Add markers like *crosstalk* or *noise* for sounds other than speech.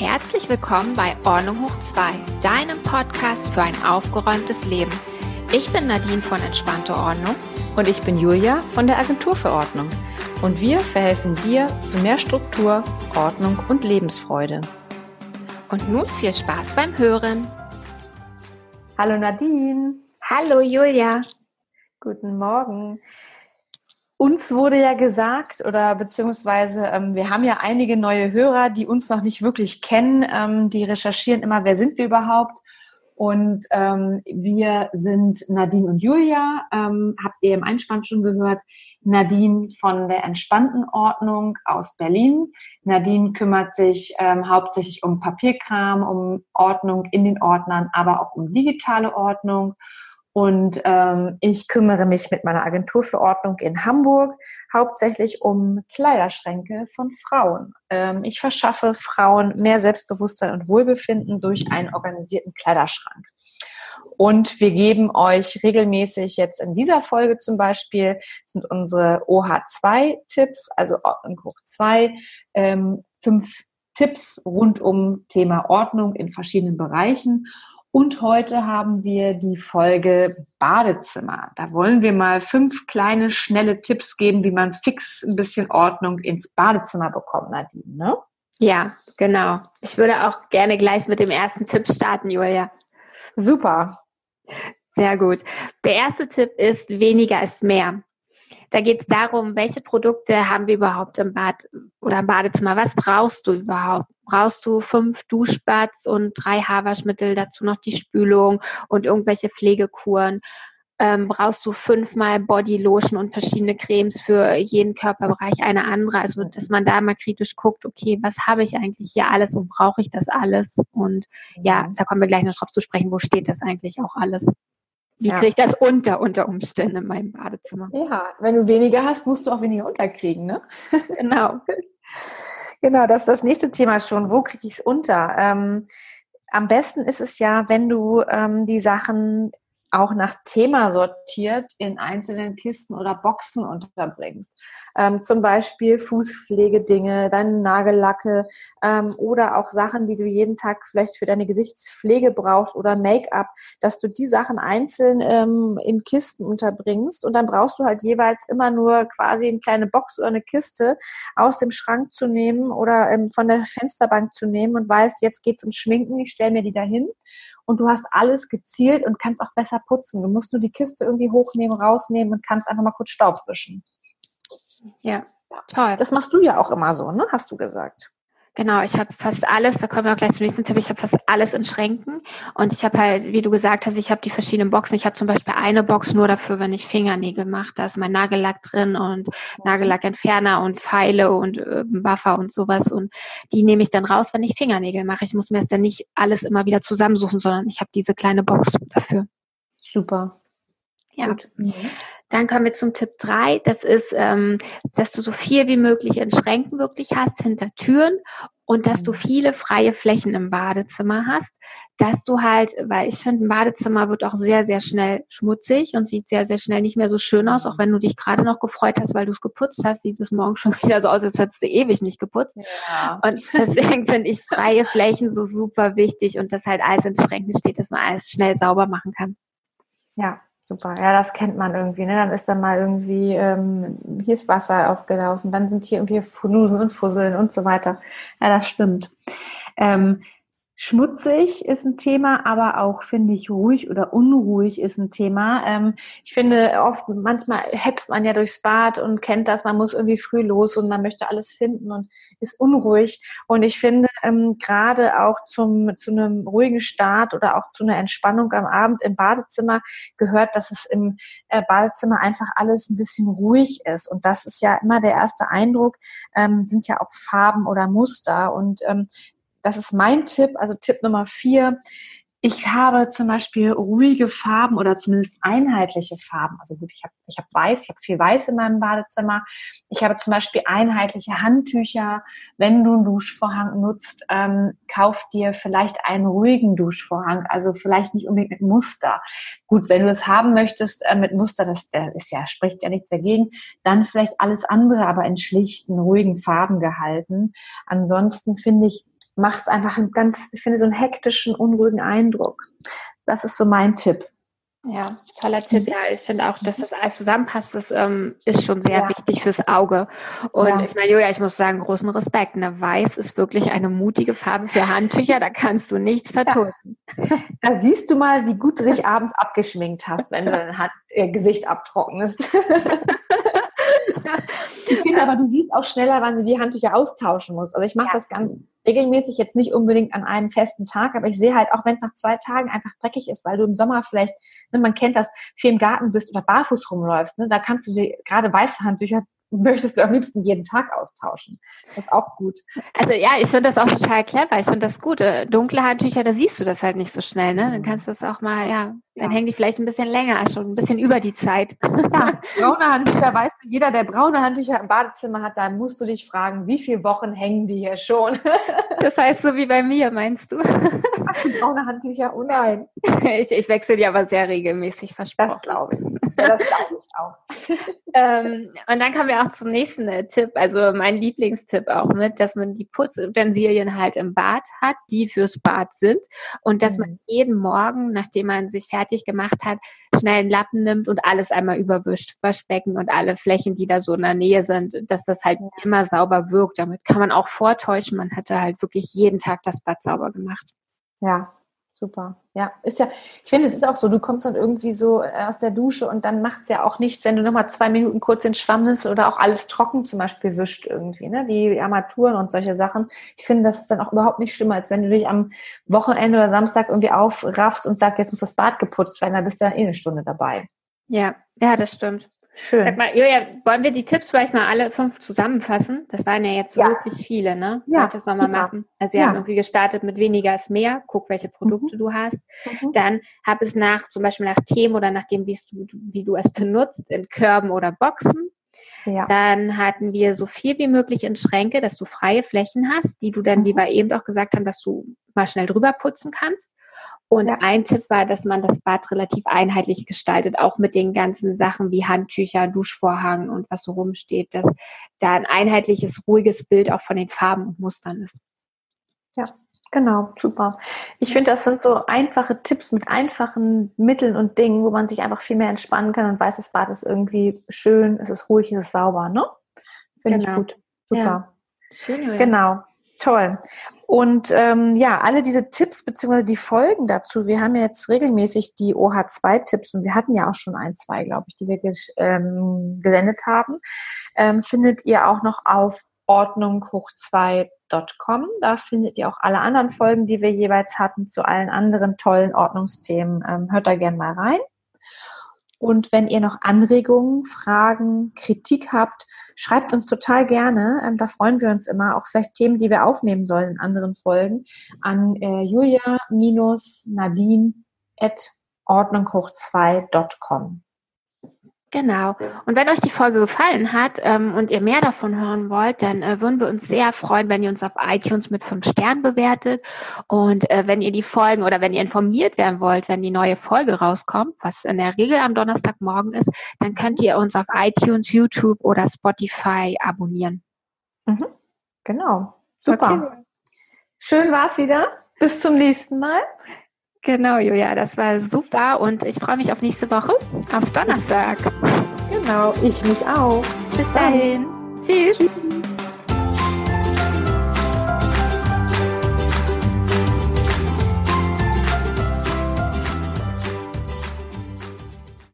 Herzlich willkommen bei Ordnung hoch 2, deinem Podcast für ein aufgeräumtes Leben. Ich bin Nadine von Entspannte Ordnung. Und ich bin Julia von der Agentur für Ordnung. Und wir verhelfen dir zu mehr Struktur, Ordnung und Lebensfreude. Und nun viel Spaß beim Hören. Hallo Nadine. Hallo Julia. Guten Morgen. Uns wurde ja gesagt, oder beziehungsweise ähm, wir haben ja einige neue Hörer, die uns noch nicht wirklich kennen. Ähm, die recherchieren immer, wer sind wir überhaupt? Und ähm, wir sind Nadine und Julia, ähm, habt ihr im Einspann schon gehört. Nadine von der entspannten Ordnung aus Berlin. Nadine kümmert sich ähm, hauptsächlich um Papierkram, um Ordnung in den Ordnern, aber auch um digitale Ordnung. Und ähm, ich kümmere mich mit meiner Agentur für Ordnung in Hamburg hauptsächlich um Kleiderschränke von Frauen. Ähm, ich verschaffe Frauen mehr Selbstbewusstsein und Wohlbefinden durch einen organisierten Kleiderschrank. Und wir geben euch regelmäßig jetzt in dieser Folge zum Beispiel sind unsere OH2-Tipps, also Ordnung hoch 2, ähm, fünf Tipps rund um Thema Ordnung in verschiedenen Bereichen. Und heute haben wir die Folge Badezimmer. Da wollen wir mal fünf kleine, schnelle Tipps geben, wie man fix ein bisschen Ordnung ins Badezimmer bekommt, Nadine, ne? Ja, genau. Ich würde auch gerne gleich mit dem ersten Tipp starten, Julia. Super. Sehr gut. Der erste Tipp ist, weniger ist mehr. Da geht es darum, welche Produkte haben wir überhaupt im Bad oder im Badezimmer? Was brauchst du überhaupt? Brauchst du fünf Duschbads und drei Haarwaschmittel, dazu noch die Spülung und irgendwelche Pflegekuren? Ähm, brauchst du fünfmal Bodylotion und verschiedene Cremes für jeden Körperbereich eine andere. Also dass man da mal kritisch guckt, okay, was habe ich eigentlich hier alles und brauche ich das alles? Und ja, mhm. da kommen wir gleich noch drauf zu sprechen, wo steht das eigentlich auch alles? Wie ja. kriege ich das unter unter Umständen in meinem Badezimmer? Ja, wenn du weniger hast, musst du auch weniger unterkriegen, ne? *laughs* *laughs* Genau. genau, das ist das nächste Thema schon. Wo kriege ich es unter? Ähm, am besten ist es ja, wenn du ähm, die Sachen auch nach Thema sortiert in einzelnen Kisten oder Boxen unterbringst. Ähm, zum Beispiel Fußpflegedinge, deine Nagellacke ähm, oder auch Sachen, die du jeden Tag vielleicht für deine Gesichtspflege brauchst oder Make-up, dass du die Sachen einzeln ähm, in Kisten unterbringst und dann brauchst du halt jeweils immer nur quasi eine kleine Box oder eine Kiste aus dem Schrank zu nehmen oder ähm, von der Fensterbank zu nehmen und weißt, jetzt geht's um Schminken, ich stelle mir die dahin und du hast alles gezielt und kannst auch besser putzen. Du musst nur die Kiste irgendwie hochnehmen, rausnehmen und kannst einfach mal kurz Staub wischen. Ja, toll. Das machst du ja auch immer so, ne? Hast du gesagt. Genau, ich habe fast alles, da kommen wir auch gleich zum nächsten Tipp, ich habe fast alles in Schränken und ich habe halt, wie du gesagt hast, ich habe die verschiedenen Boxen. Ich habe zum Beispiel eine Box nur dafür, wenn ich Fingernägel mache. Da ist mein Nagellack drin und Nagellackentferner und Pfeile und äh, Buffer und sowas und die nehme ich dann raus, wenn ich Fingernägel mache. Ich muss mir das dann nicht alles immer wieder zusammensuchen, sondern ich habe diese kleine Box dafür. Super. Ja. Gut. Mhm. Dann kommen wir zum Tipp drei. Das ist, ähm, dass du so viel wie möglich in Schränken wirklich hast, hinter Türen und dass du viele freie Flächen im Badezimmer hast, dass du halt, weil ich finde, ein Badezimmer wird auch sehr, sehr schnell schmutzig und sieht sehr, sehr schnell nicht mehr so schön aus, auch wenn du dich gerade noch gefreut hast, weil du es geputzt hast, sieht es morgen schon *laughs* wieder so aus, als hättest du ewig nicht geputzt. Ja. Und deswegen finde ich freie Flächen so super wichtig und dass halt alles in Schränken steht, dass man alles schnell sauber machen kann. Ja, Super, ja, das kennt man irgendwie. Ne? Dann ist da mal irgendwie, ähm, hier ist Wasser aufgelaufen, dann sind hier irgendwie Flusen und Fusseln und so weiter. Ja, das stimmt. Ähm, Schmutzig ist ein Thema, aber auch, finde ich, ruhig oder unruhig ist ein Thema. Ähm, ich finde oft, manchmal hetzt man ja durchs Bad und kennt das, man muss irgendwie früh los und man möchte alles finden und ist unruhig. Und ich finde, ähm, gerade auch zum, zu einem ruhigen Start oder auch zu einer Entspannung am Abend im Badezimmer gehört, dass es im äh, Badezimmer einfach alles ein bisschen ruhig ist. Und das ist ja immer der erste Eindruck, ähm, sind ja auch Farben oder Muster. Und ähm, das ist mein Tipp, also Tipp Nummer vier. Ich habe zum Beispiel ruhige Farben oder zumindest einheitliche Farben. Also gut, ich habe ich hab weiß, ich habe viel weiß in meinem Badezimmer. Ich habe zum Beispiel einheitliche Handtücher. Wenn du einen Duschvorhang nutzt, ähm, kauf dir vielleicht einen ruhigen Duschvorhang. Also vielleicht nicht unbedingt mit Muster. Gut, wenn du es haben möchtest äh, mit Muster, das, das ist ja spricht ja nichts dagegen. Dann vielleicht alles andere, aber in schlichten, ruhigen Farben gehalten. Ansonsten finde ich macht es einfach einen ganz, ich finde, so einen hektischen, unruhigen Eindruck. Das ist so mein Tipp. Ja, toller Tipp. Ja, ich finde auch, dass das alles zusammenpasst, das ähm, ist schon sehr ja. wichtig fürs Auge. Und ja. ich meine, Julia, ich muss sagen, großen Respekt. Ne? Weiß ist wirklich eine mutige Farbe für Handtücher, da kannst du nichts vertun. Ja. Da siehst du mal, wie gut du dich *laughs* abends abgeschminkt hast, wenn du dein Hand, äh, Gesicht abtrocknest. *laughs* ich finde aber, du siehst auch schneller, wann du die Handtücher austauschen musst. Also ich mache das ganz regelmäßig, jetzt nicht unbedingt an einem festen Tag, aber ich sehe halt auch, wenn es nach zwei Tagen einfach dreckig ist, weil du im Sommer vielleicht, ne, man kennt das, viel im Garten bist oder barfuß rumläufst, ne, da kannst du dir gerade weiße Handtücher möchtest du am liebsten jeden Tag austauschen. Das ist auch gut. Also ja, ich finde das auch total clever. Ich finde das gut. Äh, dunkle Handtücher, da siehst du das halt nicht so schnell, ne? Dann kannst du das auch mal, ja, dann ja. hängen die vielleicht ein bisschen länger, schon ein bisschen über die Zeit. Ja, *laughs* braune Handtücher, weißt du, jeder, der braune Handtücher im Badezimmer hat, da musst du dich fragen, wie viele Wochen hängen die hier schon? *laughs* Das heißt so wie bei mir, meinst du? Ach, braune Handtücher, oh nein. *laughs* Ich, ich wechsle die aber sehr regelmäßig, versprochen. Das glaube ich. Ja, das glaube ich auch. ähm, und dann kommen wir auch zum nächsten äh, Tipp, also mein Lieblingstipp auch mit, dass man die Putzutensilien halt im Bad hat, die fürs Bad sind und dass mhm. man jeden Morgen, nachdem man sich fertig gemacht hat, schnell einen Lappen nimmt und alles einmal überwischt, Waschbecken und alle Flächen, die da so in der Nähe sind, dass das halt immer sauber wirkt. Damit kann man auch vortäuschen, man hatte halt wirklich jeden Tag das Bad sauber gemacht. Ja, Super. Ja, ist ja, ich finde, es ist auch so, du kommst dann irgendwie so äh, aus der Dusche und dann macht es ja auch nichts, wenn du nochmal zwei Minuten kurz den Schwamm nimmst oder auch alles trocken zum Beispiel wischt irgendwie, ne? Die Armaturen und solche Sachen. Ich finde, das ist dann auch überhaupt nicht schlimmer, als wenn du dich am Wochenende oder Samstag irgendwie aufraffst und sagst, jetzt muss das Bad geputzt werden, dann bist du dann eh eine Stunde dabei. Ja, ja, das stimmt. Schön. Sag mal, Julia, wollen wir die Tipps vielleicht mal alle fünf zusammenfassen? Das waren ja jetzt ja. wirklich viele, ne? Soll ja, ich das nochmal machen? Also wir ja. haben irgendwie gestartet mit weniger ist mehr. Guck, welche Produkte mhm. du hast. Mhm. Dann hab es nach, zum Beispiel nach Themen oder nach dem, wie du, wie du es benutzt, in Körben oder Boxen. Ja. Dann hatten wir so viel wie möglich in Schränke, dass du freie Flächen hast, die du dann, wie mhm. wir eben auch gesagt haben, dass du mal schnell drüber putzen kannst. Und ein Tipp war, dass man das Bad relativ einheitlich gestaltet, auch mit den ganzen Sachen wie Handtücher, Duschvorhang und was so rumsteht, dass da ein einheitliches, ruhiges Bild auch von den Farben und Mustern ist. Ja, genau, super. Ich finde, das sind so einfache Tipps mit einfachen Mitteln und Dingen, wo man sich einfach viel mehr entspannen kann und weiß, das Bad ist irgendwie schön, es ist ruhig, es ist sauber, ne? Finde genau. ich gut. Super. Ja. Schön, ja. Genau. Toll. Und ähm, ja, alle diese Tipps bzw. die Folgen dazu, wir haben ja jetzt regelmäßig die OH2-Tipps und wir hatten ja auch schon ein, zwei, glaube ich, die wir ähm, gesendet haben, ähm, findet ihr auch noch auf ordnunghoch2.com. Da findet ihr auch alle anderen Folgen, die wir jeweils hatten zu allen anderen tollen Ordnungsthemen. Ähm, hört da gerne mal rein. Und wenn ihr noch Anregungen, Fragen, Kritik habt, schreibt uns total gerne. Ähm, da freuen wir uns immer. Auch vielleicht Themen, die wir aufnehmen sollen in anderen Folgen an äh, julia-nadine at ordnunghoch2.com. Genau. Und wenn euch die Folge gefallen hat ähm, und ihr mehr davon hören wollt, dann äh, würden wir uns sehr freuen, wenn ihr uns auf iTunes mit fünf Sternen bewertet. Und äh, wenn ihr die Folgen oder wenn ihr informiert werden wollt, wenn die neue Folge rauskommt, was in der Regel am Donnerstagmorgen ist, dann könnt ihr uns auf iTunes, YouTube oder Spotify abonnieren. Mhm. Genau. Super. Okay. Schön war's wieder. Bis zum nächsten Mal. Genau, Julia, das war super und ich freue mich auf nächste Woche, auf Donnerstag. Genau, ich mich auch. Bis, dahin. Tschüss. Tschüss.